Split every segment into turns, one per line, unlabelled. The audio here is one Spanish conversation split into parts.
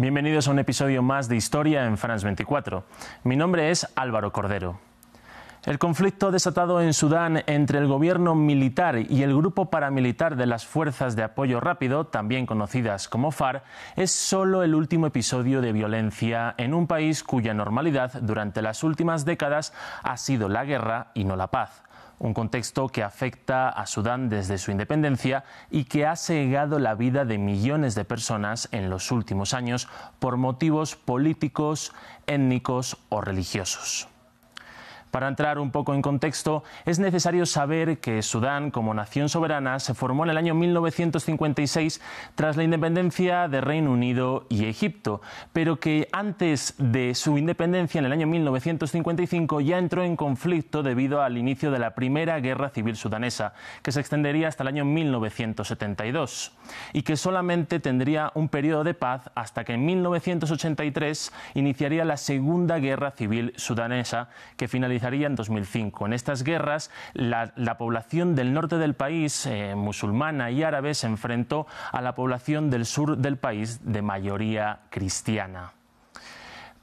Bienvenidos a un episodio más de Historia en France 24. Mi nombre es Álvaro Cordero. El conflicto desatado en Sudán entre el gobierno militar y el grupo paramilitar de las Fuerzas de Apoyo Rápido, también conocidas como FARC, es solo el último episodio de violencia en un país cuya normalidad durante las últimas décadas ha sido la guerra y no la paz un contexto que afecta a Sudán desde su independencia y que ha cegado la vida de millones de personas en los últimos años por motivos políticos, étnicos o religiosos. Para entrar un poco en contexto, es necesario saber que Sudán, como nación soberana, se formó en el año 1956 tras la independencia de Reino Unido y Egipto, pero que antes de su independencia, en el año 1955, ya entró en conflicto debido al inicio de la Primera Guerra Civil Sudanesa, que se extendería hasta el año 1972, y que solamente tendría un periodo de paz hasta que en 1983 iniciaría la Segunda Guerra Civil Sudanesa, que finalizaría en 2005. En estas guerras, la, población del norte del país, eh, musulmana y árabe, se enfrentó a la población del sur del país de mayoría cristiana.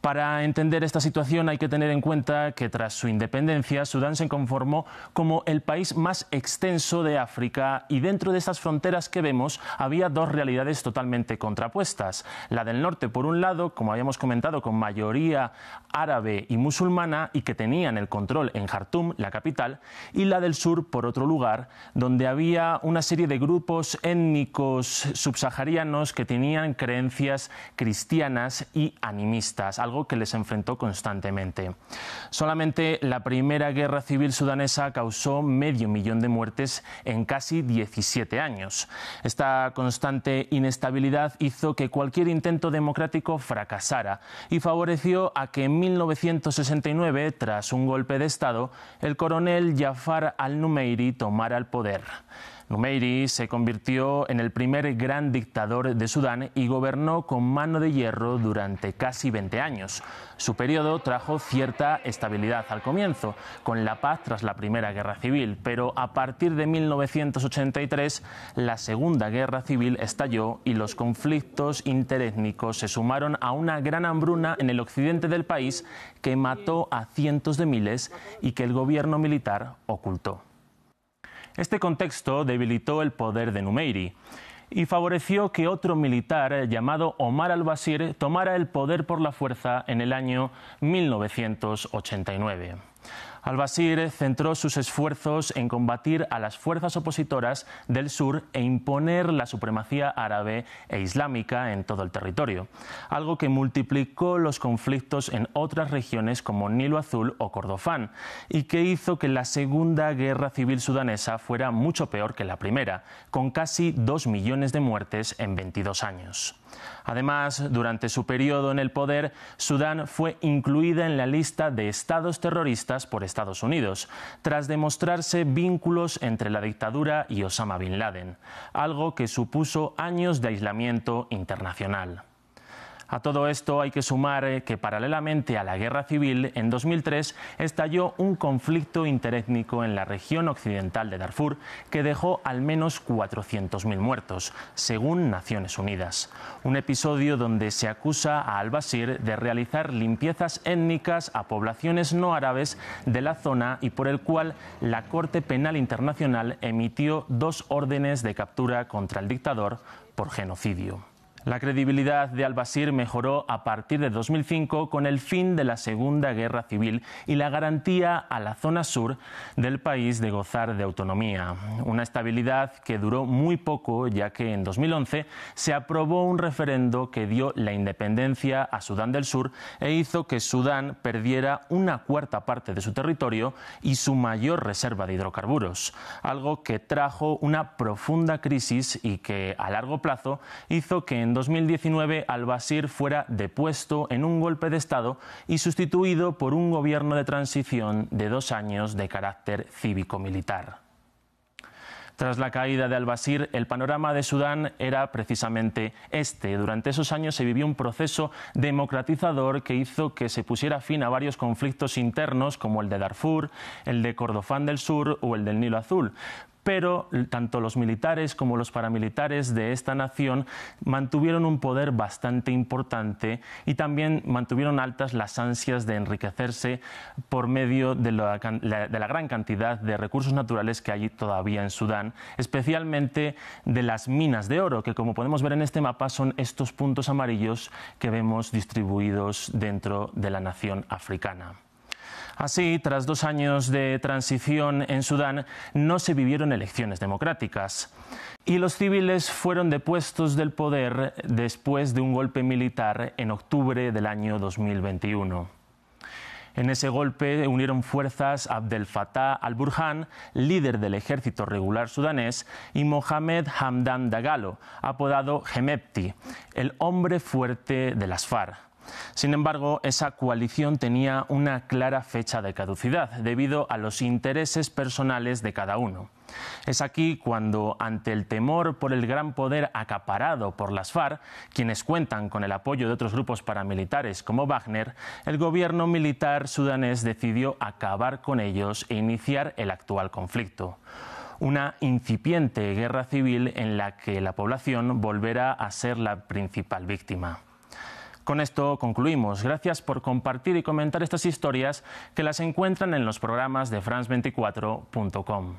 Para entender esta situación hay que tener en cuenta que tras su independencia Sudán se conformó como el país más extenso de África y dentro de estas fronteras que vemos había dos realidades totalmente contrapuestas. La del norte, por un lado, como habíamos comentado, con mayoría árabe y musulmana y que tenían el control en Jartum, la capital, y la del sur, por otro lugar, donde había una serie de grupos étnicos subsaharianos que tenían creencias cristianas y animistas, que les enfrentó constantemente. Solamente la primera guerra civil sudanesa causó medio millón de muertes en casi 17 años. Esta constante inestabilidad hizo que cualquier intento democrático fracasara y favoreció a que en 1969, tras un golpe de Estado, el coronel Jafar al-Numeiri tomara el poder. Numeiri se convirtió en el primer gran dictador de Sudán y gobernó con mano de hierro durante casi 20 años. Su periodo trajo cierta estabilidad al comienzo, con la paz tras la Primera Guerra Civil, pero a partir de 1983 la Segunda Guerra Civil estalló y los conflictos interétnicos se sumaron a una gran hambruna en el occidente del país que mató a cientos de miles y que el gobierno militar ocultó. Este contexto debilitó el poder de Numeiri y favoreció que otro militar llamado Omar al-Bashir tomara el poder por la fuerza en el año 1989. Al-Bashir centró sus esfuerzos en combatir a las fuerzas opositoras del sur e imponer la supremacía árabe e islámica en todo el territorio, algo que multiplicó los conflictos en otras regiones como Nilo Azul o Kordofán y que hizo que la Segunda Guerra Civil Sudanesa fuera mucho peor que la primera, con casi dos millones de muertes en 22 años. Además, durante su periodo en el poder, Sudán fue incluida en la lista de estados terroristas por Estados Unidos, tras demostrarse vínculos entre la dictadura y Osama Bin Laden, algo que supuso años de aislamiento internacional. A todo esto hay que sumar eh, que paralelamente a la guerra civil, en 2003 estalló un conflicto interétnico en la región occidental de Darfur que dejó al menos 400.000 muertos, según Naciones Unidas. Un episodio donde se acusa a al-Bashir de realizar limpiezas étnicas a poblaciones no árabes de la zona y por el cual la Corte Penal Internacional emitió dos órdenes de captura contra el dictador por genocidio. La credibilidad de al-Bashir mejoró a partir de 2005 con el fin de la Segunda Guerra Civil y la garantía a la zona sur del país de gozar de autonomía. Una estabilidad que duró muy poco ya que en 2011 se aprobó un referendo que dio la independencia a Sudán del Sur e hizo que Sudán perdiera una cuarta parte de su territorio y su mayor reserva de hidrocarburos, algo que trajo una profunda crisis y que a largo plazo hizo que en 2019 al-Bashir fuera depuesto en un golpe de Estado y sustituido por un gobierno de transición de dos años de carácter cívico-militar. Tras la caída de al-Bashir, el panorama de Sudán era precisamente este. Durante esos años se vivió un proceso democratizador que hizo que se pusiera fin a varios conflictos internos como el de Darfur, el de Kordofán del Sur o el del Nilo Azul pero tanto los militares como los paramilitares de esta nación mantuvieron un poder bastante importante y también mantuvieron altas las ansias de enriquecerse por medio de la, gran cantidad de recursos naturales que hay todavía en Sudán, especialmente de las minas de oro, que como podemos ver en este mapa son estos puntos amarillos que vemos distribuidos dentro de la nación africana. Así, tras dos años de transición en Sudán, no se vivieron elecciones democráticas y los civiles fueron depuestos del poder después de un golpe militar en octubre del año 2021. En ese golpe unieron fuerzas Abdel Fattah al-Burhan, líder del ejército regular sudanés, y Mohamed Hamdan Dagalo, apodado Hemepti, el hombre fuerte de las FARC. Sin embargo, esa coalición tenía una clara fecha de caducidad debido a los intereses personales de cada uno. Es aquí cuando, ante el temor por el gran poder acaparado por las FARC, quienes cuentan con el apoyo de otros grupos paramilitares como Wagner, el gobierno militar sudanés decidió acabar con ellos e iniciar el actual conflicto una incipiente guerra civil en la que la población volverá a ser la principal víctima. Con esto concluimos. Gracias por compartir y comentar estas historias que las encuentran en los programas de France24.com.